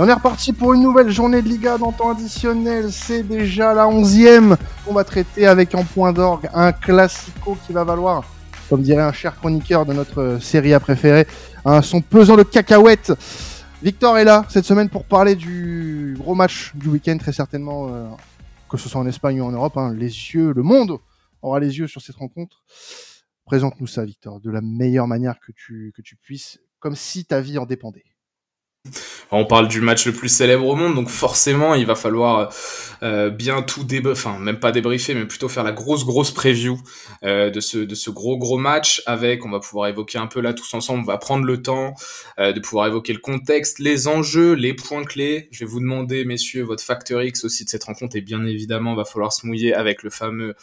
on est reparti pour une nouvelle journée de Liga dans temps additionnel. C'est déjà la onzième qu'on va traiter avec en point d'orgue un classico qui va valoir, comme dirait un cher chroniqueur de notre série à préférée, un son pesant de cacahuètes. Victor est là cette semaine pour parler du gros match du week-end, très certainement, euh, que ce soit en Espagne ou en Europe. Hein. les yeux, le monde aura les yeux sur cette rencontre. Présente-nous ça, Victor, de la meilleure manière que tu, que tu puisses, comme si ta vie en dépendait. On parle du match le plus célèbre au monde, donc forcément il va falloir euh, bien tout débriefer, enfin même pas débriefer, mais plutôt faire la grosse grosse preview euh, de ce de ce gros gros match. Avec, on va pouvoir évoquer un peu là tous ensemble, on va prendre le temps euh, de pouvoir évoquer le contexte, les enjeux, les points clés. Je vais vous demander, messieurs, votre facteur X aussi de cette rencontre, et bien évidemment, va falloir se mouiller avec le fameux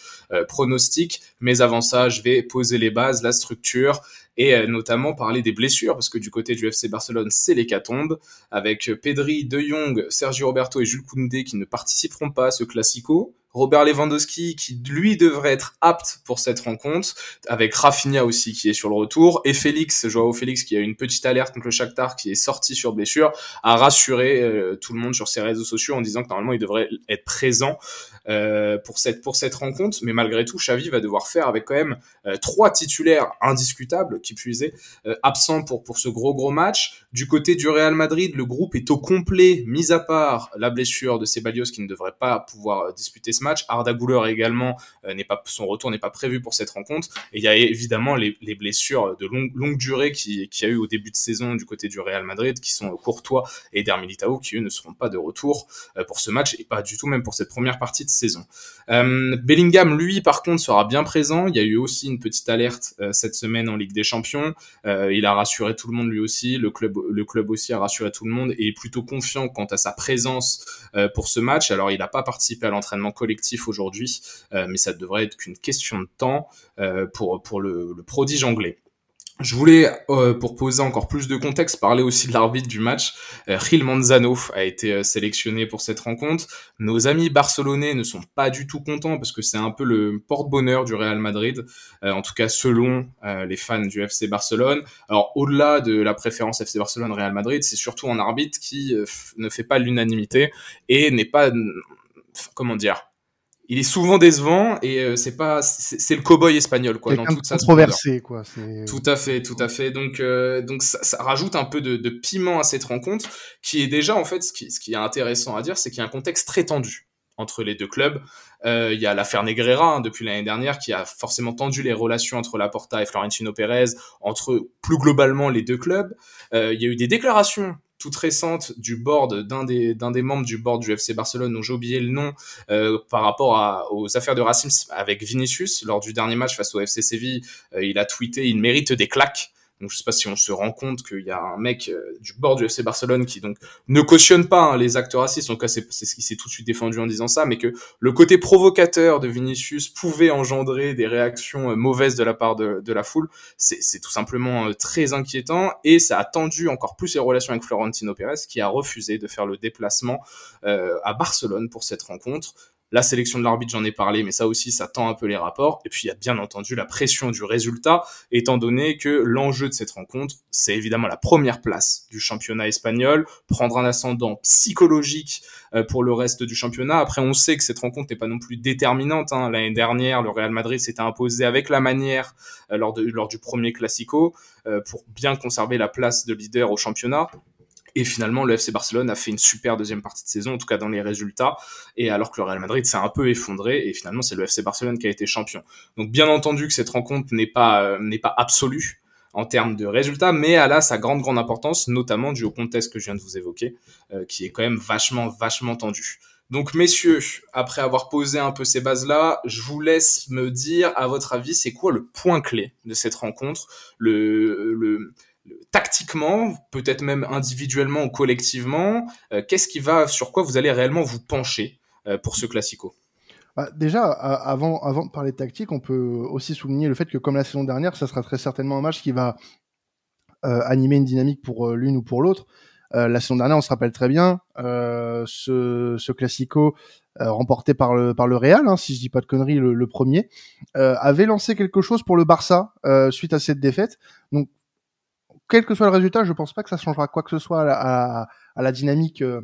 pronostic. Mais avant ça, je vais poser les bases, la structure et euh, notamment parler des blessures, parce que du côté du FC Barcelone, c'est l'hécatombe, avec Pedri, De Jong, Sergio Roberto et Jules Koundé qui ne participeront pas à ce classico. Robert Lewandowski qui lui devrait être apte pour cette rencontre, avec Rafinha aussi qui est sur le retour, et Félix, Joao Félix qui a une petite alerte contre le Shakhtar qui est sorti sur blessure, a rassuré euh, tout le monde sur ses réseaux sociaux en disant que normalement il devrait être présent euh, pour cette pour cette rencontre, mais malgré tout Xavi va devoir faire avec quand même euh, trois titulaires indiscutables qui puisaient absents pour pour ce gros gros match. Du côté du Real Madrid, le groupe est au complet, mis à part la blessure de Ceballos qui ne devrait pas pouvoir disputer ce match. Arda Güler également euh, n'est pas son retour n'est pas prévu pour cette rencontre. Et il y a évidemment les, blessures de longue, durée qui, qui a eu au début de saison du côté du Real Madrid, qui sont Courtois et Der Militao, qui eux ne seront pas de retour euh, pour ce match et pas du tout même pour cette première partie de saison. Euh, Bellingham, lui, par contre, sera bien présent. Il y a eu aussi une petite alerte cette semaine en Ligue des Champions. il a rassuré tout le monde lui aussi. Le club, le club aussi a rassuré tout le monde et est plutôt confiant quant à sa présence pour ce match. Alors, il n'a pas participé à l'entraînement collectif aujourd'hui, euh, mais ça devrait être qu'une question de temps euh, pour, pour le, prodige anglais. Je voulais, euh, pour poser encore plus de contexte, parler aussi de l'arbitre du match. Euh, Gil Manzano a été sélectionné pour cette rencontre. Nos amis barcelonais ne sont pas du tout contents parce que c'est un peu le porte-bonheur du Real Madrid, en tout cas selon les fans du FC Barcelone. Alors au-delà de la préférence FC Barcelone-Real Madrid, c'est surtout un arbitre qui ne fait pas l'unanimité et n'est pas, comment dire, il est souvent décevant et euh, c'est pas c'est le cowboy espagnol quoi dans toute sa controversé quoi tout à fait tout à fait. Donc euh, donc ça, ça, rajoute un peu de, de, piment à cette rencontre qui est déjà en fait ce qui, ce qui est intéressant à dire c'est qu'il y a un contexte très tendu entre les deux clubs. Euh, il y a l'affaire Negreira hein, depuis l'année dernière qui a forcément tendu les relations entre Laporta et Florentino Pérez entre plus globalement les deux clubs. Euh, il y a eu des déclarations toute récente du board d'un des membres du board du FC Barcelone dont j'ai oublié le nom euh, par rapport aux affaires de racisme avec Vinicius lors du dernier match face au FC Séville euh, il a tweeté il mérite des claques donc je sais pas si on se rend compte qu'il y a un mec euh, du bord du FC Barcelone qui donc ne cautionne pas hein, les actes racistes. En tout cas, c'est ce qui s'est tout de suite défendu en disant ça, mais que le côté provocateur de Vinicius pouvait engendrer des réactions euh, mauvaises de la part de, la foule. C'est tout simplement euh, très inquiétant et ça a tendu encore plus les relations avec Florentino Pérez qui a refusé de faire le déplacement à Barcelone pour cette rencontre. La sélection de l'arbitre, j'en ai parlé, mais ça aussi, ça tend un peu les rapports. Et puis, il y a bien entendu la pression du résultat, étant donné que l'enjeu de cette rencontre, c'est évidemment la première place du championnat espagnol, prendre un ascendant psychologique euh, pour le reste du championnat. Après, on sait que cette rencontre n'est pas non plus déterminante. Hein. L'année dernière, le Real Madrid s'était imposé avec la manière euh, lors, lors du premier Classico euh, pour bien conserver la place de leader au championnat. Et finalement, le FC Barcelone a fait une super deuxième partie de saison, en tout cas dans les résultats. Et alors que le Real Madrid s'est un peu effondré, et finalement, c'est le FC Barcelone qui a été champion. Donc, bien entendu que cette rencontre n'est pas euh, n'est pas absolue en termes de résultats, mais elle a sa grande grande importance, notamment dû au contexte que je viens de vous évoquer, euh, qui est quand même vachement vachement tendu. Donc messieurs, après avoir posé un peu ces bases-là, je vous laisse me dire, à votre avis, c'est quoi le point clé de cette rencontre, le, le tactiquement, peut-être même individuellement ou collectivement, euh, qu'est-ce qui va, sur quoi vous allez réellement vous pencher euh, pour ce classico? Bah, déjà, avant, avant de parler de tactique, on peut aussi souligner le fait que, comme la saison dernière, ça sera très certainement un match qui va euh, animer une dynamique pour l'une ou pour l'autre. la saison dernière, on se rappelle très bien, ce, ce classico remporté par le par le Real, hein, si je dis pas de conneries, le, le premier, avait lancé quelque chose pour le Barça suite à cette défaite. Donc quel que soit le résultat, je pense pas que ça changera quoi que ce soit à la, dynamique euh,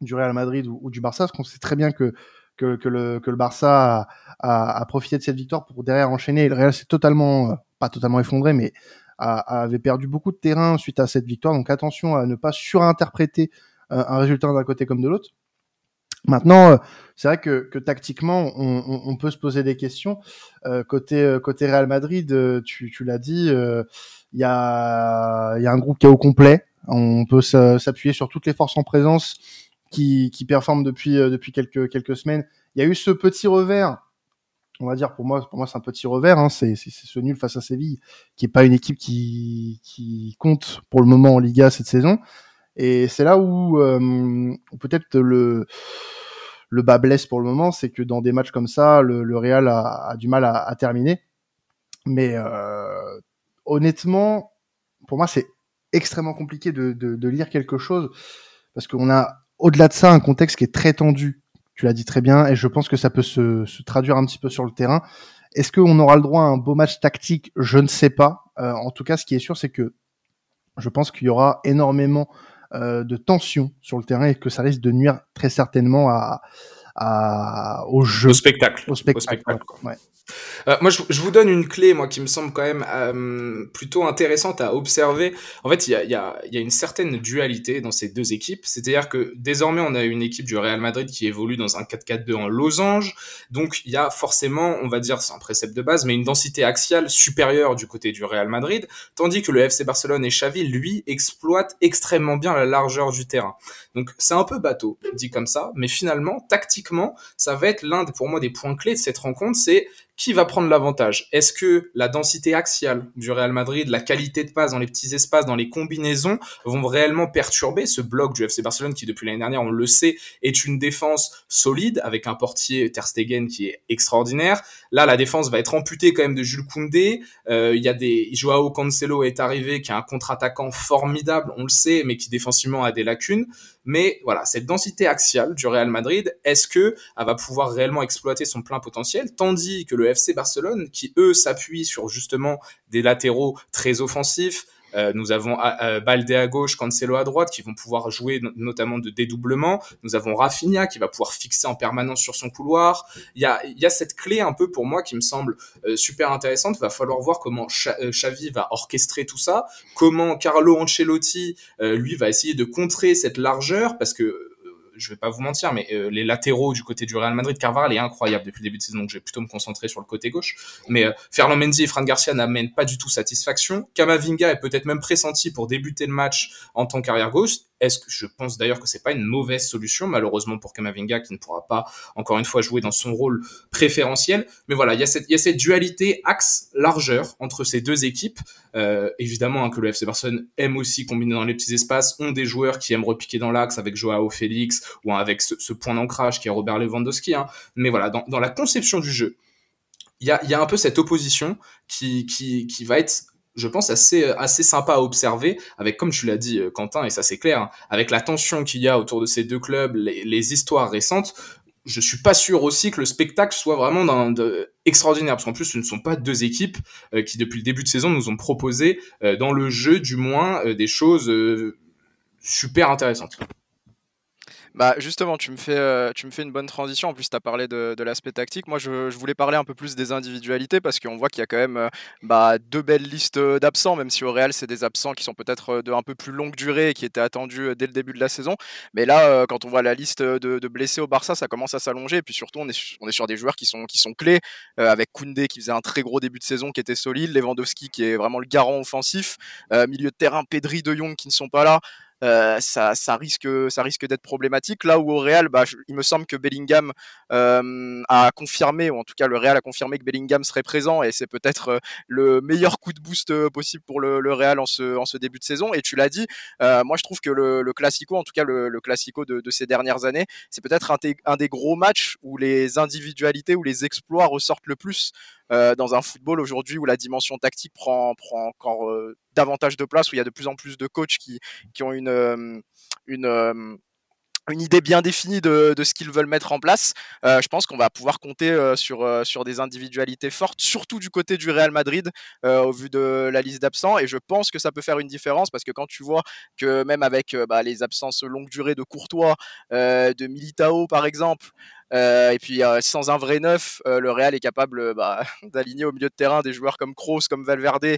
du Real Madrid ou, du Barça, parce qu'on sait très bien que que, le, que le Barça a, profité de cette victoire pour derrière enchaîner. Et le Real s'est totalement, euh, pas totalement effondré, mais avait perdu beaucoup de terrain suite à cette victoire. Donc attention à ne pas surinterpréter euh, un résultat d'un côté comme de l'autre. Maintenant, c'est vrai que, que tactiquement, on, on, peut se poser des questions. côté côté Real Madrid, tu, tu l'as dit, il y a, y a un groupe qui est au complet. On peut s'appuyer sur toutes les forces en présence qui, qui performent depuis, euh, depuis quelques, quelques semaines. Il y a eu ce petit revers, on va dire pour moi, pour moi c'est un petit revers, hein, c'est ce nul face à Séville, qui est pas une équipe qui, qui compte pour le moment en Liga cette saison. Et c'est là où euh, peut-être le le bas blesse pour le moment, c'est que dans des matchs comme ça, le, le Real a, a, du mal à, à terminer. Mais euh, honnêtement, pour moi, c'est extrêmement compliqué de, de, lire quelque chose parce qu'on a au-delà de ça un contexte qui est très tendu. Tu l'as dit très bien, et je pense que ça peut se, se traduire un petit peu sur le terrain. Est-ce qu'on aura le droit à un beau match tactique? Je ne sais pas. Euh, en tout cas, ce qui est sûr, c'est que je pense qu'il y aura énormément euh, de tension sur le terrain et que ça risque de nuire très certainement à, à, au jeu. Au spectacle. Au spectacle. ouais. Euh, moi, je, vous donne une clé, moi, qui me semble quand même euh, plutôt intéressante à observer. En fait, il y a, y, a, y a, une certaine dualité dans ces deux équipes. C'est-à-dire que désormais, on a une équipe du Real Madrid qui évolue dans un 4-4-2 en losange. Donc, il y a forcément, on va dire, c'est un précepte de base, mais une densité axiale supérieure du côté du Real Madrid. Tandis que le FC Barcelone et Xavi, lui, exploitent extrêmement bien la largeur du terrain. Donc, c'est un peu bateau, dit comme ça. Mais finalement, tactiquement, ça va être l'un, pour moi, des points clés de cette rencontre. C'est qui va prendre l'avantage? Est-ce que la densité axiale du Real Madrid, la qualité de passe dans les petits espaces, dans les combinaisons, vont réellement perturber ce bloc du FC Barcelone qui, depuis l'année dernière, on le sait, est une défense solide avec un portier Ter Stegen qui est extraordinaire. Là, la défense va être amputée quand même de Jules Koundé. Euh, il y a des Joao Cancelo est arrivé, qui est un contre-attaquant formidable, on le sait, mais qui défensivement a des lacunes. Mais voilà, cette densité axiale du Real Madrid, est-ce que elle va pouvoir réellement exploiter son plein potentiel, tandis que le FC Barcelone, qui eux s'appuient sur justement des latéraux très offensifs, euh, nous avons euh, Balde à gauche, Cancelo à droite, qui vont pouvoir jouer notamment de dédoublement. Nous avons Rafinha qui va pouvoir fixer en permanence sur son couloir. Il y a, y a cette clé un peu pour moi qui me semble euh, super intéressante. Va falloir voir comment Xavi va orchestrer tout ça, comment Carlo Ancelotti lui va essayer de contrer cette largeur parce que je vais pas vous mentir, mais euh, les latéraux du côté du Real Madrid, Carvajal est incroyable depuis le début de saison, donc je vais plutôt me concentrer sur le côté gauche. Mais euh, Ferland Mendy et Fran Garcia n'amènent pas du tout satisfaction. Kamavinga est peut-être même pressenti pour débuter le match en tant qu'arrière gauche. Est-ce que je pense d'ailleurs que c'est pas une mauvaise solution, malheureusement pour Kamavinga qui ne pourra pas encore une fois jouer dans son rôle préférentiel. Mais voilà, il y a cette, dualité axe-largeur entre ces deux équipes. Euh, évidemment hein, que le FC Barcelone aime aussi combiner dans les petits espaces, ont des joueurs qui aiment repiquer dans l'axe avec Joao Félix ou avec ce, point d'ancrage qui est Robert Lewandowski. Hein. Mais voilà, dans, la conception du jeu, il y a, un peu cette opposition qui, qui va être je pense, assez, assez sympa à observer, avec, comme tu l'as dit, euh, Quentin, et ça c'est clair, hein, avec la tension qu'il y a autour de ces deux clubs, les, histoires récentes, je suis pas sûr aussi que le spectacle soit vraiment d'un, extraordinaire, parce qu'en plus, ce ne sont pas deux équipes euh, qui, depuis le début de saison, nous ont proposé, euh, dans le jeu du moins, des choses super intéressantes. Bah justement, tu me fais, euh, tu me fais une bonne transition. En plus, tu as parlé de, de l'aspect tactique. Moi, je, je, voulais parler un peu plus des individualités parce qu'on voit qu'il y a quand même euh, bah, deux belles listes d'absents, même si au Real, c'est des absents qui sont peut-être euh, de un peu plus longue durée et qui étaient attendus dès le début de la saison. Mais là, quand on voit la liste de, de, blessés au Barça, ça commence à s'allonger. Et puis surtout, on est, on est sur des joueurs qui sont, qui sont clés, avec Koundé qui faisait un très gros début de saison, qui était solide, Lewandowski qui est vraiment le garant offensif, milieu de terrain, Pedri, De Jong qui ne sont pas là. Euh, ça, ça, risque, ça risque d'être problématique. Là où au Real, bah, il me semble que Bellingham euh, a confirmé, ou en tout cas le Real a confirmé que Bellingham serait présent, et c'est peut-être euh, le meilleur coup de boost possible pour le, Real en ce, en ce, début de saison. Et tu l'as dit, moi je trouve que le, le Classico, en tout cas le, le Classico de, de, ces dernières années, c'est peut-être un, un, des gros matchs où les individualités, où les exploits ressortent le plus. Euh, dans un football aujourd'hui où la dimension tactique prend, prend encore euh, davantage de place, où il y a de plus en plus de coachs qui, ont une, euh, une une idée bien définie de, ce qu'ils veulent mettre en place, euh, je pense qu'on va pouvoir compter euh, sur, euh, sur des individualités fortes, surtout du côté du Real Madrid, au vu de la liste d'absents. Et je pense que ça peut faire une différence parce que quand tu vois que même avec bah, les absences longue durée de Courtois, de Militao par exemple, et puis sans un vrai neuf, le Real est capable bah, d'aligner au milieu de terrain des joueurs comme Kroos, comme Valverde,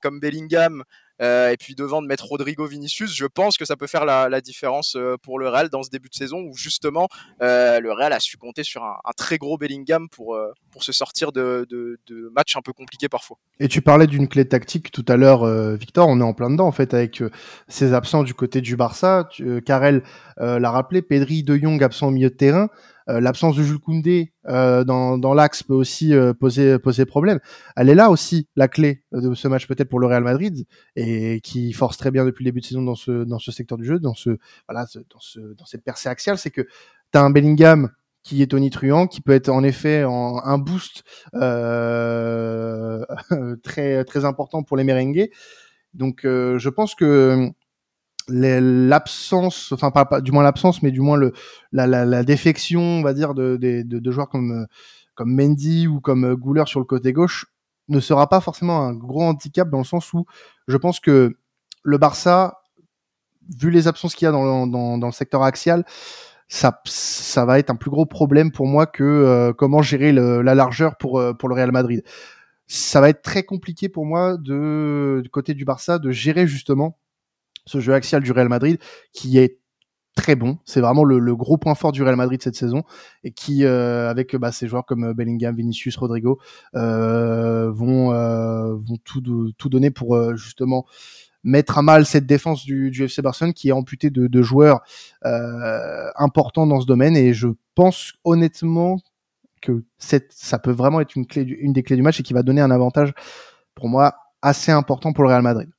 comme Bellingham. Euh, et puis devant de mettre Rodrigo Vinicius, je pense que ça peut faire la, différence euh, pour le Real dans ce début de saison où justement euh, le Real a su compter sur un, très gros Bellingham pour, pour se sortir de, de, de, matchs un peu compliqués parfois. Et tu parlais d'une clé tactique tout à l'heure, Victor, on est en plein dedans en fait avec ces absents du côté du Barça. Karel l'a rappelé, Pedri, De Jong absent au milieu de terrain. Euh, l'absence de Jules Koundé euh, dans, dans l'axe peut aussi euh, poser, poser problème. Elle est là aussi, la clé de ce match peut-être pour le Real Madrid, et qui force très bien depuis le début de saison dans ce, dans ce secteur du jeu, dans, ce, voilà, dans, ce, dans cette percée axiale, c'est que tu as un Bellingham qui est tonitruant, qui peut être en effet en, un boost euh, très très important pour les merengues. Donc je pense que l'absence, enfin pas, du moins l'absence, mais du moins le la, défection, on va dire, de, de, joueurs comme comme Mendy ou comme Gouler sur le côté gauche ne sera pas forcément un gros handicap dans le sens où je pense que le Barça, vu les absences qu'il y a dans, dans, dans, le secteur axial, ça, ça va être un plus gros problème pour moi que euh, comment gérer le, la largeur pour, euh, pour le Real Madrid. Ça va être très compliqué pour moi de, du côté du Barça de gérer justement ce jeu axial du Real Madrid qui est très bon. C'est vraiment le, gros point fort du Real Madrid cette saison et qui, euh, avec bah, ces joueurs comme Bellingham, Vinicius, Rodrigo, euh, vont, euh, tout, donner pour justement mettre à mal cette défense du, FC Barcelone qui est amputée de, joueurs importants dans ce domaine. Et je pense honnêtement que ça peut vraiment être une des clés du match et qui va donner un avantage pour moi assez important pour le Real Madrid.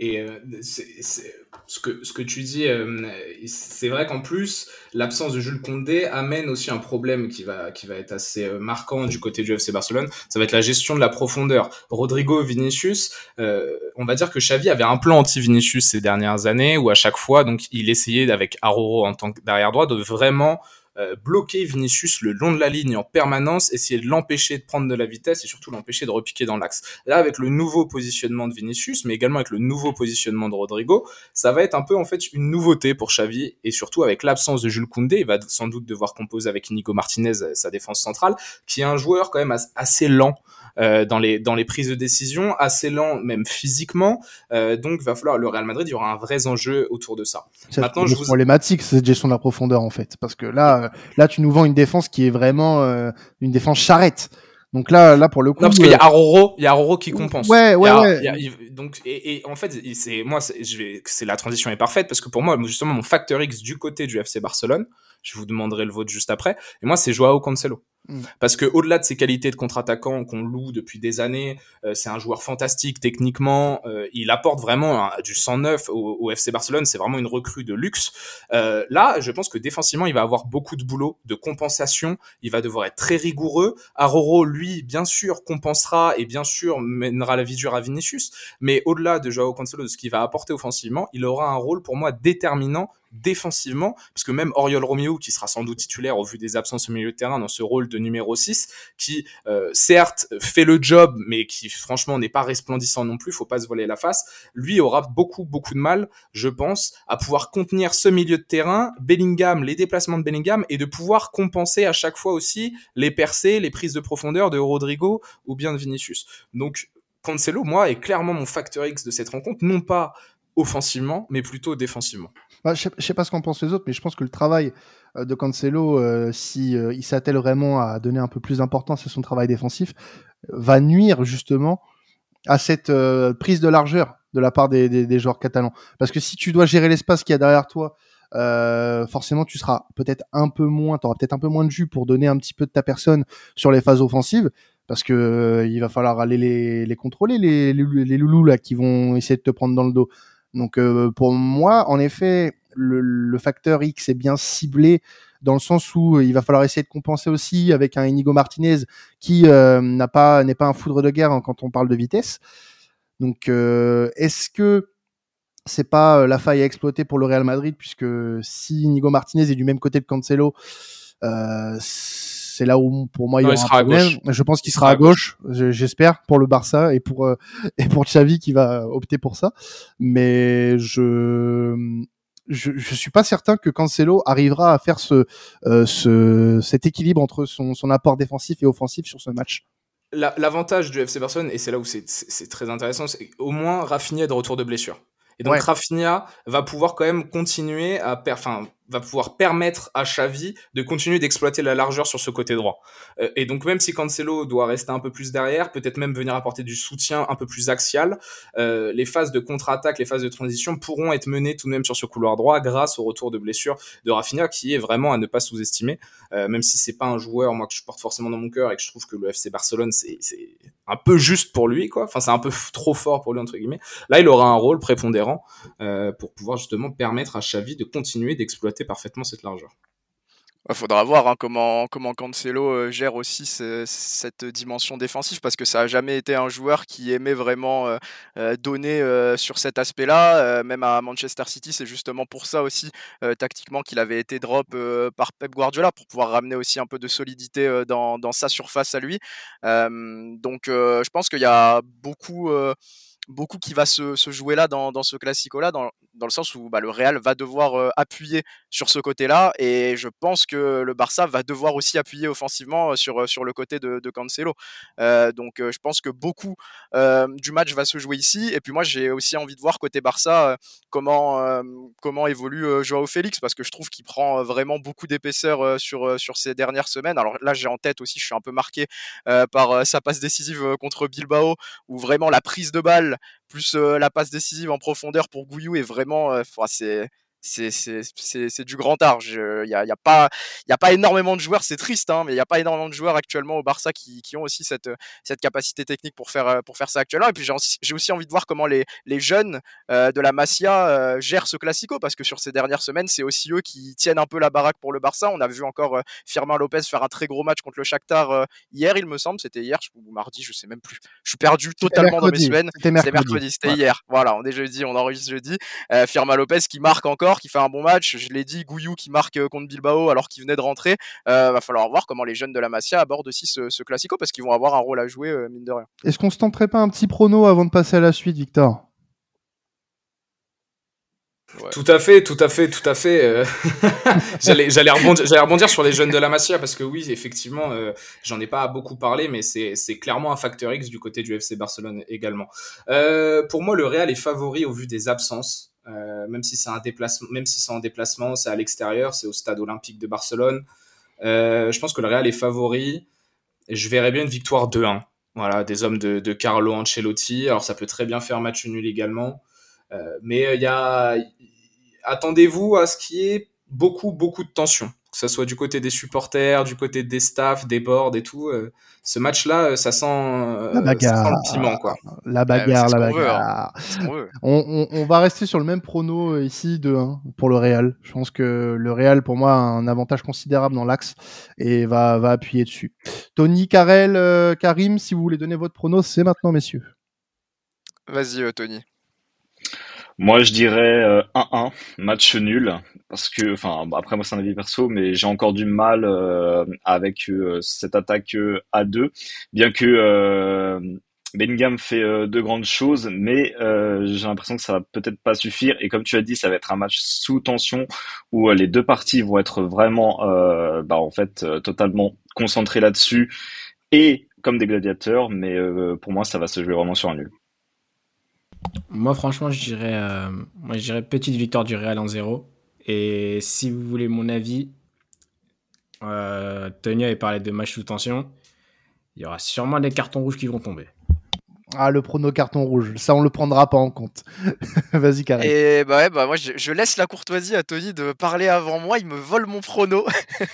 Et euh, ce, que, ce que tu dis, euh, c'est vrai qu'en plus, l'absence de Jules Condé amène aussi un problème qui va, qui va être assez euh, marquant du côté du FC Barcelone. Ça va être la gestion de la profondeur. Rodrigo Vinicius, on va dire que Xavi avait un plan anti-Vinicius ces dernières années où à chaque fois, donc, il essayait avec Aroro en tant que derrière droit de vraiment euh, bloquer Vinicius le long de la ligne en permanence, essayer de l'empêcher de prendre de la vitesse et surtout l'empêcher de repiquer dans l'axe. Là, avec le nouveau positionnement de Vinicius, mais également avec le nouveau positionnement de Rodrigo, ça va être un peu en fait une nouveauté pour Xavi et surtout avec l'absence de Jules Koundé, il va sans doute devoir composer avec Nico Martinez sa défense centrale, qui est un joueur quand même assez lent. Euh, dans les dans les prises de décision, assez lent même physiquement. Euh, donc va falloir le Real Madrid, il y aura un vrai enjeu autour de ça. C'est Maintenant, je vous... problématique cette gestion de la profondeur en fait, parce que là là tu nous vends une défense qui est vraiment euh, une défense charrette. Donc là, là pour le coup. Non, parce qu'il y a Aroro, il y a Aroro qui compense. Ouais, ouais, ouais. donc et, et, en fait, c'est moi, je vais, c'est la transition est parfaite parce que pour moi, justement, mon facteur X du côté du FC Barcelone, je vous demanderai le vôtre juste après. Et moi, c'est Joao Cancelo. Mm. Parce que au-delà de ses qualités de contre-attaquant qu'on loue depuis des années, euh, c'est un joueur fantastique techniquement. Euh, il apporte vraiment du 109 au, au FC Barcelone. C'est vraiment une recrue de luxe. Euh, là, je pense que défensivement, il va avoir beaucoup de boulot, de compensation. Il va devoir être très rigoureux. Aroro, lui, bien sûr, compensera et bien sûr mènera la vie dure à Vinicius. Mais au-delà de Joao Cancelo, de ce qu'il va apporter offensivement, il aura un rôle pour moi déterminant défensivement, parce que même Oriol Romeo, qui sera sans doute titulaire au vu des absences au milieu de terrain dans ce rôle de numéro 6, qui euh, certes fait le job, mais qui franchement n'est pas resplendissant non plus, faut pas se voiler la face, lui aura beaucoup beaucoup de mal, je pense, à pouvoir contenir ce milieu de terrain, Bellingham, les déplacements de Bellingham, et de pouvoir compenser à chaque fois aussi les percées, les prises de profondeur de Rodrigo ou bien de Vinicius. Donc Cancelo, moi, est clairement mon facteur X de cette rencontre, non pas offensivement, mais plutôt défensivement. Bah, je, sais, sais pas ce qu'en pensent les autres, mais je pense que le travail euh, de Cancelo, euh, si euh, s'attelle vraiment à donner un peu plus d'importance à son travail défensif, va nuire justement à cette prise de largeur de la part des, joueurs catalans. Parce que si tu dois gérer l'espace qu'il y a derrière toi, forcément tu seras peut-être un peu moins, tu auras peut-être un peu moins de jus pour donner un petit peu de ta personne sur les phases offensives. Parce que il va falloir aller les, les contrôler, les, les, les, loulous là qui vont essayer de te prendre dans le dos. Donc euh, pour moi, en effet, le, facteur X est bien ciblé dans le sens où euh, il va falloir essayer de compenser aussi avec un Inigo Martinez qui euh, n'a pas n'est pas un foudre de guerre hein, quand on parle de vitesse. Donc est-ce que c'est pas la faille à exploiter pour le Real Madrid puisque si Nigo Martinez est du même côté de Cancelo, c'est là où pour moi il, y aura un problème. Je pense qu'il sera, à gauche, j'espère pour le Barça et pour et pour Xavi qui va opter pour ça. Mais je je, je suis pas certain que Cancelo arrivera à faire ce, euh, ce cet équilibre entre son, son apport défensif et offensif sur ce match. L'avantage du FC Barcelone, et c'est là où c'est très intéressant, c'est au moins Rafinha est de retour de blessure. Et donc Rafinha va pouvoir quand même continuer à, enfin, va pouvoir permettre à Xavi de continuer d'exploiter la largeur sur ce côté droit. Euh, et donc même si Cancelo doit rester un peu plus derrière, peut-être même venir apporter du soutien un peu plus axial, euh, les phases de contre-attaque, les phases de transition pourront être menées tout de même sur ce couloir droit grâce au retour de blessure de Rafinha qui est vraiment à ne pas sous-estimer, euh, même si c'est pas un joueur moi que je porte forcément dans mon cœur et que je trouve que le FC Barcelone c'est un peu juste pour lui quoi, enfin c'est un peu trop fort pour lui entre guillemets. Là il aura un rôle prépondérant pour pouvoir justement permettre à Xavi de continuer d'exploiter parfaitement cette largeur. Il faudra voir hein, comment, comment Cancelo euh, gère aussi cette dimension défensive parce que ça n'a jamais été un joueur qui aimait vraiment euh, euh, donner sur cet aspect-là. même à Manchester City, c'est justement pour ça aussi tactiquement qu'il avait été drop par Pep Guardiola pour pouvoir ramener aussi un peu de solidité dans, dans sa surface à lui. donc je pense qu'il y a beaucoup beaucoup qui va se, jouer là dans, ce classico-là, dans, dans, le sens où bah, le Real va devoir euh, appuyer sur ce côté-là, et je pense que le Barça va devoir aussi appuyer offensivement euh, sur, sur le côté de, de Cancelo. Euh, donc je pense que beaucoup du match va se jouer ici, et puis moi j'ai aussi envie de voir côté Barça comment, comment évolue Joao Félix, parce que je trouve qu'il prend vraiment beaucoup d'épaisseur sur, sur ces dernières semaines. Alors là j'ai en tête aussi, je suis un peu marqué par sa passe décisive contre Bilbao, où vraiment la prise de balle plus la passe décisive en profondeur pour Gouillou est vraiment, c'est c'est du grand art. Il n'y a, y a, pas, y a pas énormément de joueurs, c'est triste, hein, mais il n'y a pas énormément de joueurs actuellement au Barça qui, qui ont aussi cette, cette capacité technique pour faire, pour faire ça actuellement. Et puis j'ai aussi, envie de voir comment les, les jeunes euh, de la Masia euh, gèrent ce classico, parce que sur ces dernières semaines, c'est aussi eux qui tiennent un peu la baraque pour le Barça. On a vu encore euh, Firmin Lopez faire un très gros match contre le Shakhtar hier, il me semble, c'était hier ou mardi, je sais même plus. Je suis perdu totalement dans mes semaines. C'était mercredi, c'était hier. Voilà, on est jeudi, on enregistre jeudi. Firmin Lopez qui marque encore qui fait un bon match. Je l'ai dit, Gouillou qui marque euh, contre Bilbao alors qu'il venait de rentrer. Euh, va falloir voir comment les jeunes de la Masia abordent aussi ce, ce classico parce qu'ils vont avoir un rôle à jouer, euh, mine de rien. Est-ce qu'on se tenterait pas un petit prono avant de passer à la suite, Victor? Tout à fait, tout à fait, tout à fait. Euh. j'allais, j'allais rebondir, j'allais rebondir sur les jeunes de la Masia parce que oui, effectivement, euh, j'en ai pas beaucoup parlé, mais c'est, c'est clairement un facteur X du côté du FC Barcelone également. Euh, pour moi, le Real est favori au vu des absences. Euh, même si c'est un déplacement, même si c'est en déplacement, c'est à l'extérieur, c'est au stade olympique de Barcelone. Euh, je pense que le Real est favori. Je verrais bien une victoire 2-1. Voilà, des hommes de, de, Carlo Ancelotti. Alors ça peut très bien faire match nul également. Euh, mais il y a, attendez-vous à ce qu'il y ait beaucoup, beaucoup de tension que ce soit du côté des supporters, du côté des staffs, des boards et tout. Euh, ce match-là, euh, ça sent, euh, la bagarre. le piment, quoi. La bagarre, la bagarre. On, on, va rester sur le même prono ici de 1 pour le Real. Je pense que le Real, pour moi, a un avantage considérable dans l'axe et va, va appuyer dessus. Tony, Karel, Karim, si vous voulez donner votre prono, c'est maintenant, messieurs. Vas-y, Tony. Moi, je dirais 1-1, match nul parce que, enfin, après moi c'est un avis perso, mais j'ai encore du mal euh, avec euh, cette attaque euh, à deux, bien que euh, Bellingham fait de grandes choses, mais j'ai l'impression que ça va peut-être pas suffire. Et comme tu as dit, ça va être un match sous tension où les deux parties vont être vraiment, bah, en fait, totalement concentrées là-dessus et comme des gladiateurs. Mais pour moi, ça va se jouer vraiment sur un nul. Moi, franchement, je dirais, moi, je dirais petite victoire du Real en zéro. Et si vous voulez mon avis, euh, Tony avait parlé de match sous tension. Il y aura sûrement des cartons rouges qui vont tomber. Ah, le prono carton rouge, ça on le prendra pas en compte. Vas-y, Karim. Et bah ouais, bah moi je, laisse la courtoisie à Tony de parler avant moi, il me vole mon prono.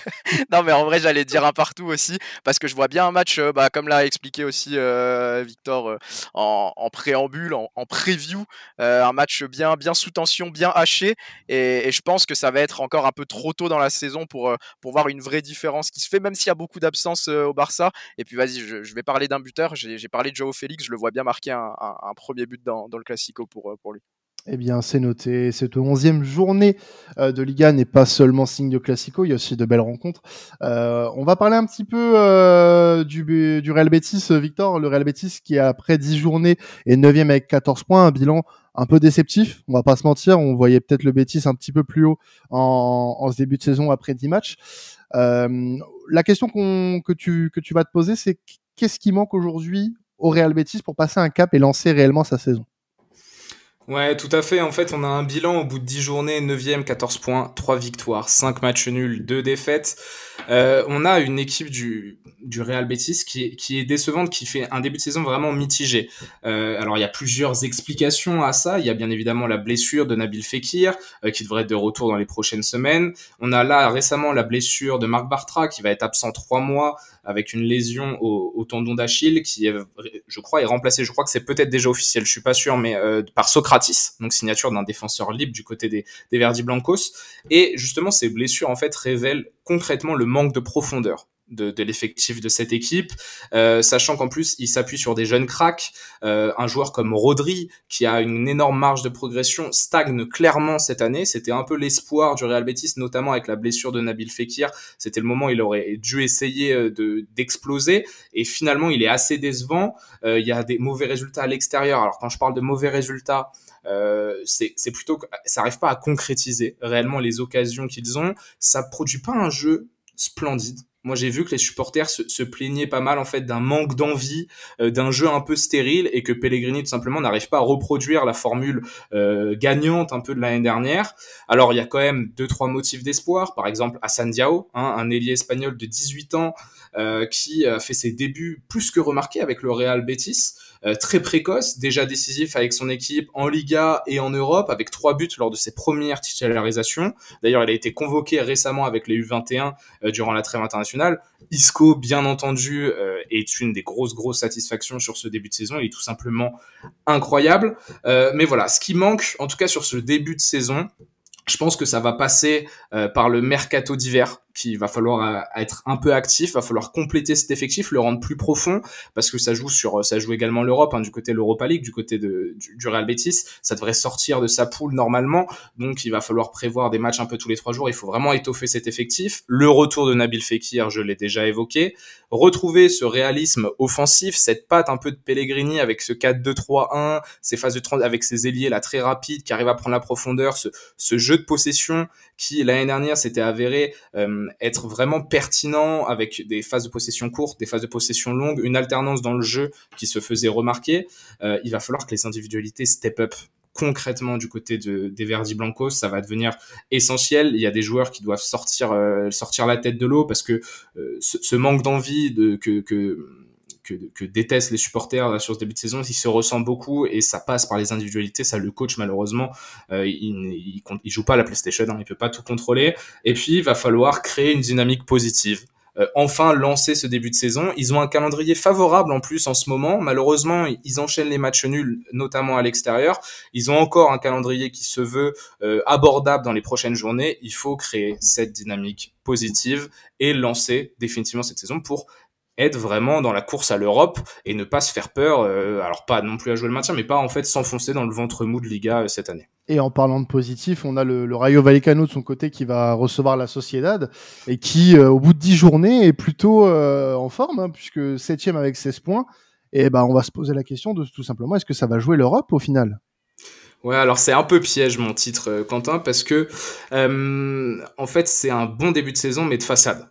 non, mais en vrai, j'allais dire un partout aussi, parce que je vois bien un match, euh, bah, comme l'a expliqué aussi euh, Victor euh, en, préambule, en, preview, un match bien, bien sous tension, bien haché, et, je pense que ça va être encore un peu trop tôt dans la saison pour, pour voir une vraie différence qui se fait, même s'il y a beaucoup d'absence au Barça. Et puis vas-y, je, je vais parler d'un buteur, j'ai parlé de Joao Félix, je le vois bien marquer un, premier but dans, le Classico pour, euh, pour lui. Eh bien, c'est noté. Cette onzième journée euh, de Liga n'est pas seulement signe de Classico, il y a aussi de belles rencontres. Euh, on va parler un petit peu du, Real Betis, Victor. Le Real Betis qui, après 10 journées, est neuvième avec 14 points, un bilan un peu déceptif. On va pas se mentir, on voyait peut-être le Betis un petit peu plus haut en, en ce début de saison après 10 matchs. la question que, tu, que tu vas te poser, c'est qu'est-ce qui manque aujourd'hui au Real Betis pour passer un cap et lancer réellement sa saison Ouais, tout à fait. En fait, on a un bilan au bout de 10 journées, 9e, 14 points, 3 victoires, 5 matchs nuls, 2 défaites. Euh, on a une équipe du, du Real Betis qui est, qui est décevante, qui fait un début de saison vraiment mitigé. Euh, alors, il y a plusieurs explications à ça. Il y a bien évidemment la blessure de Nabil Fekir, euh, qui devrait être de retour dans les prochaines semaines. On a là récemment la blessure de Marc Bartra, qui va être absent 3 mois avec une lésion au, au tendon d'Achille, qui, je crois, est remplacé. Je crois que c'est peut-être déjà officiel, je suis pas sûr, mais euh, par Socratis, donc signature d'un défenseur libre du côté des, des Verdi Blancos. Et justement, ces blessures, en fait, révèlent concrètement le manque de profondeur de, de l'effectif de cette équipe, euh, sachant qu'en plus il s'appuie sur des jeunes cracks. Euh, un joueur comme Rodri, qui a une énorme marge de progression, stagne clairement cette année. C'était un peu l'espoir du Real Betis, notamment avec la blessure de Nabil Fekir. C'était le moment où il aurait dû essayer euh, de d'exploser, et finalement il est assez décevant. Euh, il y a des mauvais résultats à l'extérieur. Alors quand je parle de mauvais résultats, euh, c'est plutôt ça n'arrive pas à concrétiser réellement les occasions qu'ils ont. Ça produit pas un jeu splendide. Moi, j'ai vu que les supporters se, plaignaient pas mal en fait d'un manque d'envie, euh, d'un jeu un peu stérile, et que Pellegrini tout simplement n'arrive pas à reproduire la formule euh, gagnante un peu de l'année dernière. Alors, il y a quand même deux trois motifs d'espoir. Par exemple, Hassan Diao, hein, un ailier espagnol de 18 ans euh, qui fait ses débuts plus que remarqués avec le Real Betis. Euh, très précoce, déjà décisif avec son équipe en Liga et en Europe, avec trois buts lors de ses premières titularisations. D'ailleurs, il a été convoqué récemment avec les U21 euh, durant la trêve internationale. Isco, bien entendu, euh, est une des grosses, grosses satisfactions sur ce début de saison. Il est tout simplement incroyable. mais voilà, ce qui manque, en tout cas sur ce début de saison, je pense que ça va passer par le mercato d'hiver qu'il va falloir euh, être un peu actif, va falloir compléter cet effectif, le rendre plus profond, parce que ça joue sur, ça joue également l'Europe, hein, du côté de l'Europa League, du côté de, du, Real Betis, ça devrait sortir de sa poule normalement, donc il va falloir prévoir des matchs un peu tous les trois jours, il faut vraiment étoffer cet effectif. Le retour de Nabil Fekir, je l'ai déjà évoqué, retrouver ce réalisme offensif, cette patte un peu de Pellegrini avec ce 4-2-3-1, ces phases de 30 avec ses ailiers là très rapides qui arrivent à prendre la profondeur, ce, ce jeu de possession qui l'année dernière s'était avéré euh, être vraiment pertinent avec des phases de possession courtes, des phases de possession longues, une alternance dans le jeu qui se faisait remarquer. Euh, il va falloir que les individualités step up concrètement du côté de, des Verdi Blancos, ça va devenir essentiel. Il y a des joueurs qui doivent sortir, euh, sortir la tête de l'eau parce que ce, manque d'envie de, que que, détestent les supporters sur ce début de saison, il se ressent beaucoup et ça passe par les individualités. Ça, le coach, malheureusement, euh, il, il, il, joue pas à la PlayStation, hein, il peut pas tout contrôler. Et puis, il va falloir créer une dynamique positive. Euh, enfin lancer ce début de saison. Ils ont un calendrier favorable en plus en ce moment. Malheureusement, ils enchaînent les matchs nuls, notamment à l'extérieur. Ils ont encore un calendrier qui se veut euh, abordable dans les prochaines journées. Il faut créer cette dynamique positive et lancer définitivement cette saison pour être vraiment dans la course à l'Europe et ne pas se faire peur, euh, alors pas non plus à jouer le maintien, mais pas en fait s'enfoncer dans le ventre mou de Liga euh, cette année. Et en parlant de positif, on a le, le, Rayo Vallecano de son côté qui va recevoir la Sociedad et qui, euh, au bout de 10 journées, est plutôt euh, en forme, hein, puisque septième avec 16 points. Et ben, on va se poser la question de tout simplement, est-ce que ça va jouer l'Europe au final? Ouais, alors c'est un peu piège mon titre, euh, Quentin, parce que en fait c'est un bon début de saison, mais de façade.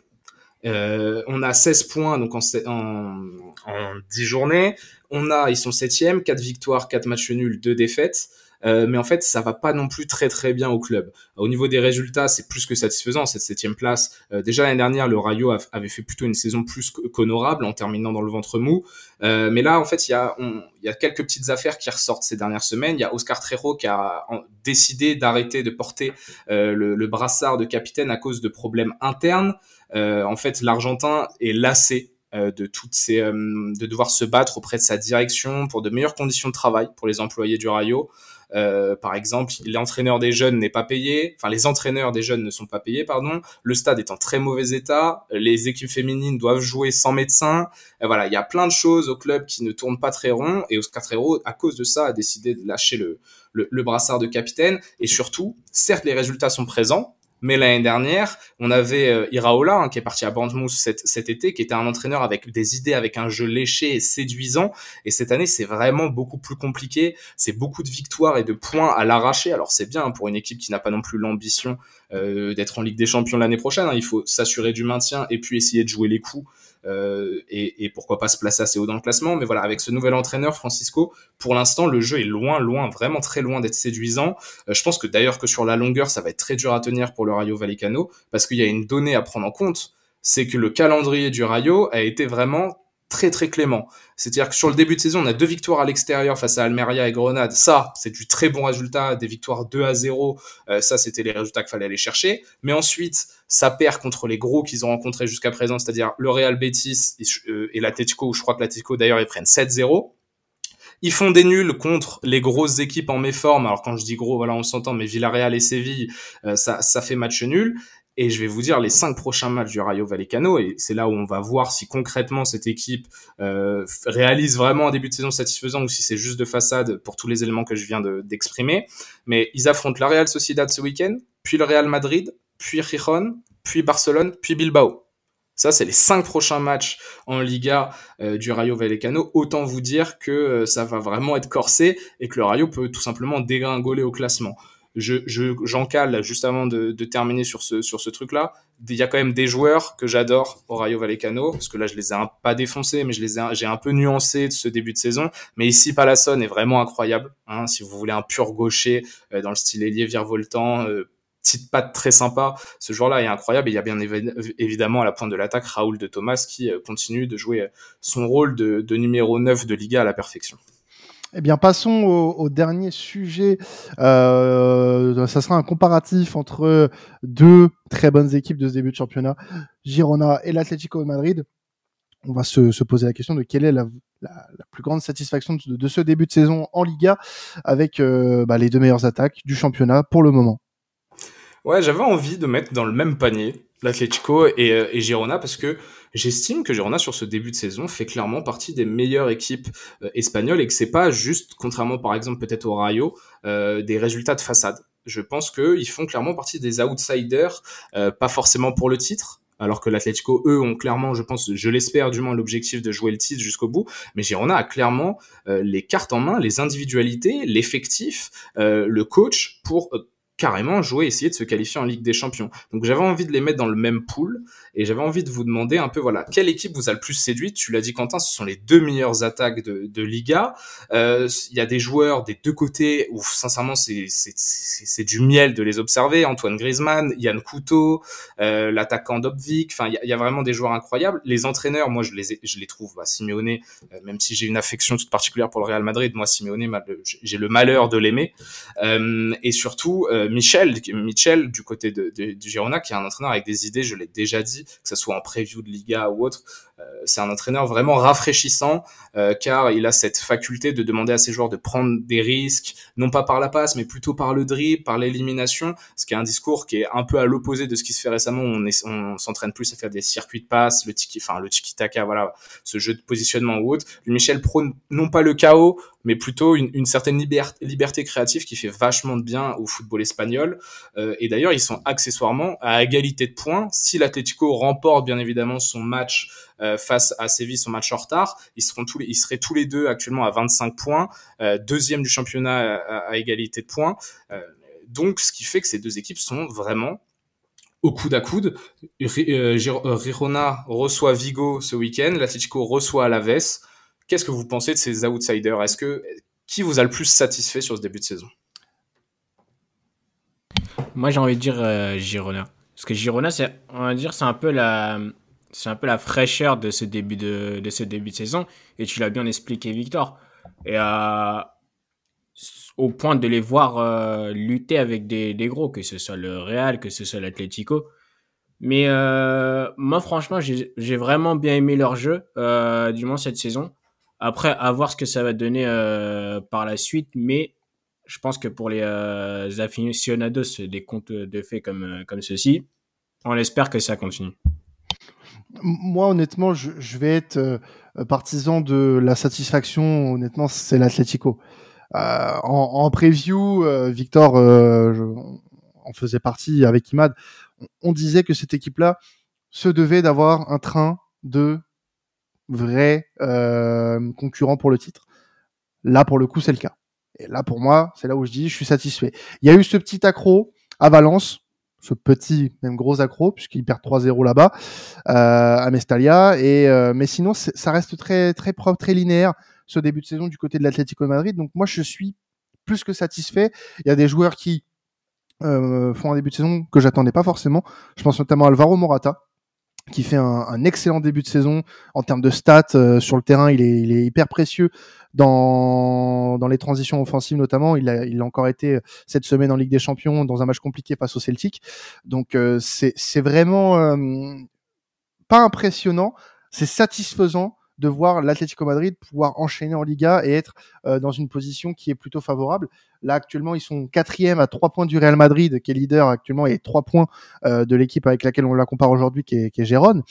Euh, on a 16 points donc en, en, en 10 journées. On a, ils sont septième, 4 victoires, 4 matchs nuls, 2 défaites. Euh, mais en fait, ça va pas non plus très très bien au club. Au niveau des résultats, c'est plus que satisfaisant cette septième place. Euh, déjà l'année dernière, le Rayo avait fait plutôt une saison plus qu'honorable en terminant dans le ventre mou. Mais là, en fait, il y a y a quelques petites affaires qui ressortent ces dernières semaines. Il y a Oscar Trejo qui a décidé d'arrêter de porter le, brassard de capitaine à cause de problèmes internes. Euh, en fait, l'Argentin est lassé de toutes ces, de devoir se battre auprès de sa direction pour de meilleures conditions de travail pour les employés du Rayo. Euh, par exemple, l'entraîneur des jeunes n'est pas payé, enfin les entraîneurs des jeunes ne sont pas payés, pardon. Le stade est en très mauvais état, les équipes féminines doivent jouer sans médecin. Et voilà, il y a plein de choses au club qui ne tournent pas très rond et Oscar Trero, à cause de ça, a décidé de lâcher le, le, le brassard de capitaine. Et surtout, certes, les résultats sont présents, mais l'année dernière, on avait euh, Iraola, hein, qui est parti à Bournemouth cet, été, qui était un entraîneur avec des idées, avec un jeu léché et séduisant. Et cette année, c'est vraiment beaucoup plus compliqué. C'est beaucoup de victoires et de points à l'arracher. Alors c'est bien pour une équipe qui n'a pas non plus l'ambition euh, d'être en Ligue des Champions l'année prochaine. Hein. Il faut s'assurer du maintien et puis essayer de jouer les coups et, et, pourquoi pas se placer assez haut dans le classement. Mais voilà, avec ce nouvel entraîneur, Francisco, pour l'instant, le jeu est loin, loin, vraiment très loin d'être séduisant. Euh, je pense que d'ailleurs que sur la longueur, ça va être très dur à tenir pour le Rayo Vallecano, parce qu'il y a une donnée à prendre en compte, c'est que le calendrier du Rayo a été vraiment très très clément. C'est-à-dire que sur le début de saison, on a deux victoires à l'extérieur face à Almeria et Grenade. Ça, c'est du très bon résultat, des victoires 2 à 0. Euh, ça, c'était les résultats qu'il fallait aller chercher. Mais ensuite, ça perd contre les gros qu'ils ont rencontrés jusqu'à présent, c'est-à-dire le Real Betis et, euh, et l'Atletico, je crois que l'Atletico d'ailleurs ils prennent 7-0. Ils font des nuls contre les grosses équipes en méforme. Alors quand je dis gros, voilà, on s'entend, mais Villarreal et Séville, euh, ça, ça fait match nul. Et je vais vous dire les cinq prochains matchs du Rayo Vallecano, et c'est là où on va voir si concrètement cette équipe euh, réalise vraiment un début de saison satisfaisant ou si c'est juste de façade pour tous les éléments que je viens d'exprimer. Mais ils affrontent la Real Sociedad ce week-end, puis le Real Madrid, puis Gijón, puis Barcelone, puis Bilbao. Ça, c'est les cinq prochains matchs en Liga euh, du Rayo Vallecano. Autant vous dire que euh, ça va vraiment être corsé et que le Rayo peut tout simplement dégringoler au classement je, je j'encale juste avant de, de, terminer sur ce sur ce truc là il y a quand même des joueurs que j'adore au Rayo Vallecano parce que là je les ai un, pas défoncés mais je les ai j'ai un peu nuancé de ce début de saison. Mais ici Palasson est vraiment incroyable hein, si vous voulez un pur gaucher euh, dans le style ailier virevoltant euh, petite patte très sympa ce joueur-là est incroyable. Et il y a bien évidemment à la pointe de l'attaque Raoul de Thomas qui euh, continue de jouer son rôle de, de numéro 9 de Liga à la perfection eh bien, passons au, dernier sujet. Euh, ça sera un comparatif entre deux très bonnes équipes de ce début de championnat, Girona et l'Atlético de Madrid. On va se, poser la question de quelle est la, plus grande satisfaction de, ce début de saison en Liga avec euh, bah, les deux meilleures attaques du championnat pour le moment. Ouais, j'avais envie de mettre dans le même panier l'Atlético et, euh, et Girona parce que J'estime que Girona sur ce début de saison fait clairement partie des meilleures équipes euh, espagnoles et que c'est pas juste, contrairement par exemple peut-être au Rayo, euh, des résultats de façade. Je pense qu'ils font clairement partie des outsiders, euh, pas forcément pour le titre, alors que l'Atlético, eux, ont clairement, je pense, je l'espère du moins, l'objectif de jouer le titre jusqu'au bout. Mais Girona a clairement les cartes en main, les individualités, l'effectif, le coach pour carrément jouer, essayer de se qualifier en Ligue des Champions. Donc j'avais envie de les mettre dans le même pool et j'avais envie de vous demander un peu, voilà, quelle équipe vous a le plus séduit Tu l'as dit Quentin, ce sont les deux meilleures attaques de, de Liga. Euh, il y a des joueurs des deux côtés où sincèrement c'est c'est du miel de les observer. Antoine Griezmann, Yann Couteau, euh, l'attaquant Dobvik. Enfin, il y, a vraiment des joueurs incroyables. Les entraîneurs, moi je les je les trouve. Bah, Simeone, euh, même si j'ai une affection toute particulière pour le Real Madrid, moi Simeone, j'ai le malheur de l'aimer. Euh, et surtout euh, Michel, Michel du côté de, de, du Girona, qui est un entraîneur avec des idées. Je l'ai déjà dit que ce soit en preview de Liga ou autre. Euh, c'est un entraîneur vraiment rafraîchissant euh, car il a cette faculté de demander à ses joueurs de prendre des risques, non pas par la passe, mais plutôt par le dribble, par l'élimination, ce qui est un discours qui est un peu à l'opposé de ce qui se fait récemment. On, on s'entraîne plus à faire des circuits de passe, le tiki, enfin le tiki taka, voilà, ce jeu de positionnement ou autre. Michel prône non pas le chaos, mais plutôt une, certaine liberté, créative qui fait vachement de bien au football espagnol. Euh, et d'ailleurs, ils sont accessoirement à égalité de points. Si l'Atlético remporte bien évidemment son match face à Séville, son match en retard, ils seront tous les, ils seraient tous les deux actuellement à 25 points, euh, deuxième du championnat à, à égalité de points. Euh, donc, ce qui fait que ces deux équipes sont vraiment au coude à coude. Girona reçoit Vigo ce week-end, l'Atlético reçoit Alaves. Qu'est-ce que vous pensez de ces outsiders? Est-ce que qui vous a le plus satisfait sur ce début de saison? Moi, j'ai envie de dire euh, Girona, parce que Girona, on va dire, c'est un peu la, c'est un peu la fraîcheur de ce début de, de ce début de saison. Et tu l'as bien expliqué, Victor. Et euh, au point de les voir euh, lutter avec des, des, gros, que ce soit le Real, que ce soit l'Atlético. Mais euh, moi, franchement, j'ai vraiment bien aimé leur jeu, du moins cette saison. Après, à voir ce que ça va donner par la suite. Mais je pense que pour les aficionados des comptes de fait comme, comme ceci, on espère que ça continue. Moi, honnêtement, je, vais être euh, partisan de la satisfaction. Honnêtement, c'est l'Atlético. Euh, en, en, preview, euh, Victor je, en faisait partie avec Imad. On, on disait que cette équipe-là se devait d'avoir un train de vrais concurrents pour le titre. Là, pour le coup, c'est le cas. Et là, pour moi, c'est là où je dis, je suis satisfait. Il y a eu ce petit accro à Valence, ce petit, même gros accro, puisqu'il perd 3-0 là-bas, euh, à Mestalia. Et, euh, mais sinon, ça reste très, propre, très linéaire, ce début de saison du côté de l'Atlético Madrid. Donc moi, je suis plus que satisfait. Il y a des joueurs qui euh, font un début de saison que j'attendais pas forcément. Je pense notamment à Alvaro Morata, qui fait un, un, excellent début de saison en termes de stats euh, sur le terrain. Il est, il est, hyper précieux dans, dans les transitions offensives notamment. Il a, il a encore été cette semaine en Ligue des Champions dans un match compliqué face au Celtic. Donc euh, c'est vraiment euh, pas impressionnant, c'est satisfaisant de voir l'Atlético Madrid pouvoir enchaîner en Liga et être euh, dans une position qui est plutôt favorable. Là, actuellement, ils sont quatrième à trois points du Real Madrid, qui est leader actuellement, et trois points euh, de l'équipe avec laquelle on la compare aujourd'hui, qui est, qui est Gérone.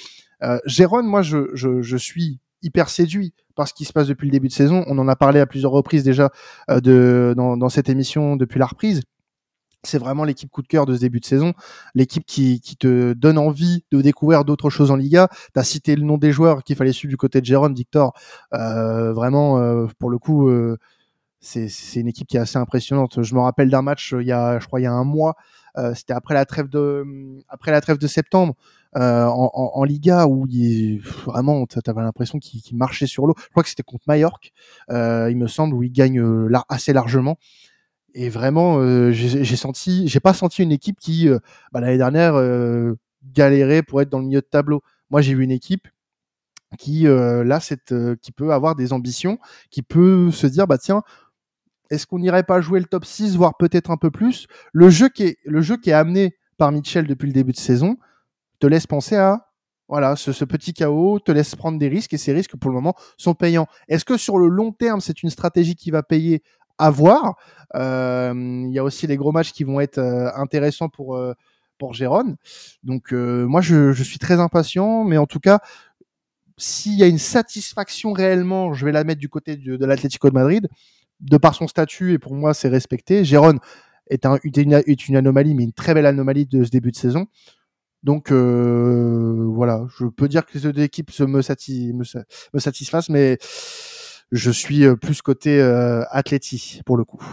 Euh, Gérone, moi, je, je, je, suis hyper séduit par ce qui se passe depuis le début de saison. On en a parlé à plusieurs reprises déjà euh, de, dans, dans cette émission depuis la reprise c'est vraiment l'équipe coup de cœur de ce début de saison, l'équipe qui, te donne envie de découvrir d'autres choses en Liga. Tu as cité le nom des joueurs qu'il fallait suivre du côté de Jérôme, Victor. Euh, vraiment, euh, pour le coup, euh, c'est une équipe qui est assez impressionnante. Je me rappelle d'un match il y a, je crois, il y a un mois. C'était après la trêve de, après septembre. En, Liga où il vraiment tu avais l'impression qu'il qu marchait sur l'eau. Je crois que c'était contre Mallorca, il me semble, où il gagne assez largement. Et vraiment, euh, j'ai pas senti une équipe qui, euh, bah, l'année dernière, euh, galérait pour être dans le milieu de tableau. Moi, j'ai vu une équipe qui, là, qui peut avoir des ambitions, qui peut se dire, bah tiens, est-ce qu'on n'irait pas jouer le top 6, voire peut-être un peu plus? Le jeu qui est, amené par Mitchell depuis le début de saison te laisse penser à voilà, ce, petit chaos te laisse prendre des risques et ces risques pour le moment sont payants. Est-ce que sur le long terme, c'est une stratégie qui va payer à voir. Euh, il y a aussi les gros matchs qui vont être euh, intéressants pour euh, pour Gérone. Donc moi je, suis très impatient, mais en tout cas s'il y a une satisfaction réellement, je vais la mettre du côté de, l'Atlético de Madrid, de par son statut et pour moi c'est respecté. Gérone est, un, est, une, anomalie, mais une très belle anomalie de ce début de saison. Donc voilà, je peux dire que les deux équipes me satisfassent, mais je suis plus côté euh, Atleti pour le coup.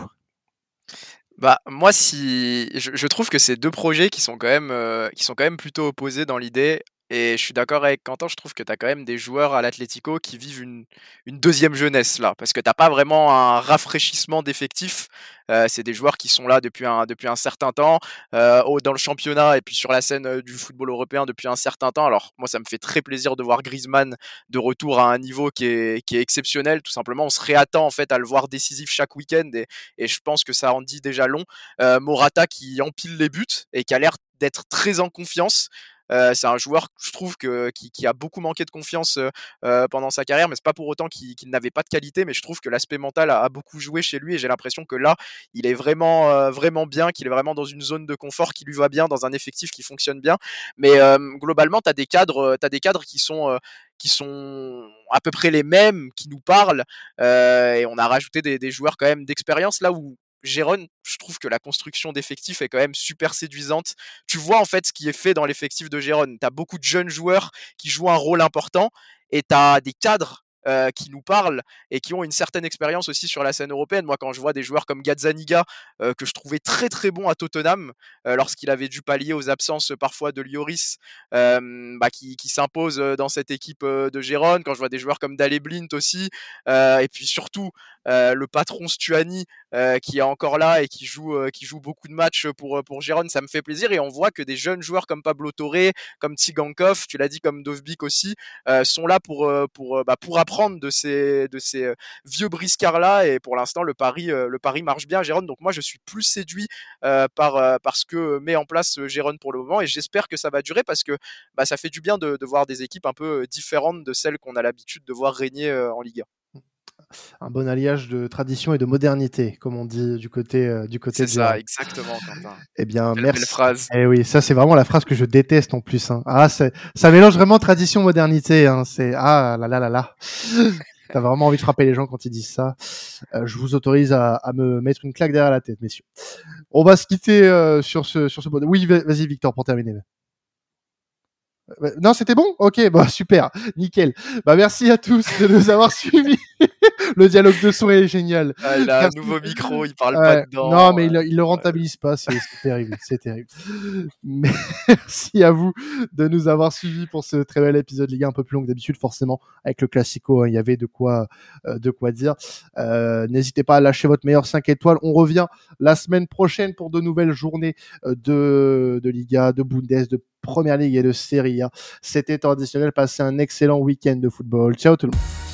Bah moi si je, trouve que c'est deux projets qui sont quand même euh, qui sont quand même plutôt opposés dans l'idée et je suis d'accord avec Quentin, je trouve que tu as quand même des joueurs à l'Atlético qui vivent une, une, deuxième jeunesse là, parce que t'as pas vraiment un rafraîchissement d'effectifs. Euh, c'est des joueurs qui sont là depuis un, depuis un certain temps, euh, dans le championnat et puis sur la scène euh, du football européen depuis un certain temps. Alors moi, ça me fait très plaisir de voir Griezmann de retour à un niveau qui est, qui est exceptionnel. Tout simplement, on se réattend en fait à le voir décisif chaque week-end et, et je pense que ça en dit déjà long. Euh, Morata qui empile les buts et qui a l'air d'être très en confiance. Euh, c'est un joueur, je trouve, qui, a beaucoup manqué de confiance euh, pendant sa carrière, mais c'est pas pour autant qu'il qu n'avait pas de qualité. Mais je trouve que l'aspect mental a, beaucoup joué chez lui et j'ai l'impression que là, il est vraiment, euh, bien, qu'il est vraiment dans une zone de confort qui lui va bien, dans un effectif qui fonctionne bien. Mais globalement, tu as des cadres, as des cadres qui sont à peu près les mêmes, qui nous parlent, euh, et on a rajouté des joueurs quand même d'expérience là où Gérone, je trouve que la construction d'effectifs est quand même super séduisante. Tu vois en fait ce qui est fait dans l'effectif de Gérone. Tu as beaucoup de jeunes joueurs qui jouent un rôle important et tu as des cadres euh, qui nous parlent et qui ont une certaine expérience aussi sur la scène européenne. Moi, quand je vois des joueurs comme Gazzaniga, euh, que je trouvais très très bon à Tottenham, euh, lorsqu'il avait dû pallier aux absences parfois de Lioris, bah, qui, s'impose dans cette équipe de Gérone, quand je vois des joueurs comme Dale Blint aussi, et puis surtout le patron Stuani euh, qui est encore là et qui joue, euh, qui joue beaucoup de matchs pour, pour Gérone, ça me fait plaisir. Et on voit que des jeunes joueurs comme Pablo Torre, comme Tsigankov, tu l'as dit, comme Dovbik aussi, sont là pour, pour, bah, pour apprendre de ces, de ces vieux briscards-là. Et pour l'instant, le pari, le pari marche bien à Gérone. Donc moi, je suis plus séduit par, par ce que met en place Jérôme pour le moment et j'espère que ça va durer parce que bah, ça fait du bien de, de voir des équipes un peu différentes de celles qu'on a l'habitude de voir régner en Liga un bon alliage de tradition et de modernité, comme on dit du côté euh, du côté. C'est ça, exactement, Quentin. Eh bien, Quelle merci. Belle phrase. Eh oui, ça c'est vraiment la phrase que je déteste en plus. Hein. Ah, ça mélange vraiment tradition modernité. Hein. C'est ah là là là là. T'as vraiment envie de frapper les gens quand ils disent ça. Euh, je vous autorise à, à, me mettre une claque derrière la tête, messieurs. On va se quitter euh, sur ce sur ce bon. Oui, vas-y Victor pour terminer. Euh, non, c'était bon? Ok, bah super, nickel. Bah merci à tous de nous avoir suivis. le dialogue de son est génial. Ah, il a un nouveau micro, il parle pas dedans. Non, mais il, il le rentabilise pas, c'est terrible, c'est terrible. Merci à vous de nous avoir suivis pour ce très bel épisode Liga un peu plus long que d'habitude, forcément avec le classico, hein, il y avait de quoi, euh, de quoi dire. Euh, N'hésitez pas à lâcher votre meilleur 5 étoiles. On revient la semaine prochaine pour de nouvelles journées de, de Liga, de Bundes, de Première Ligue et de Serie A. C'était traditionnel. Passez un excellent week-end de football. Ciao tout le monde.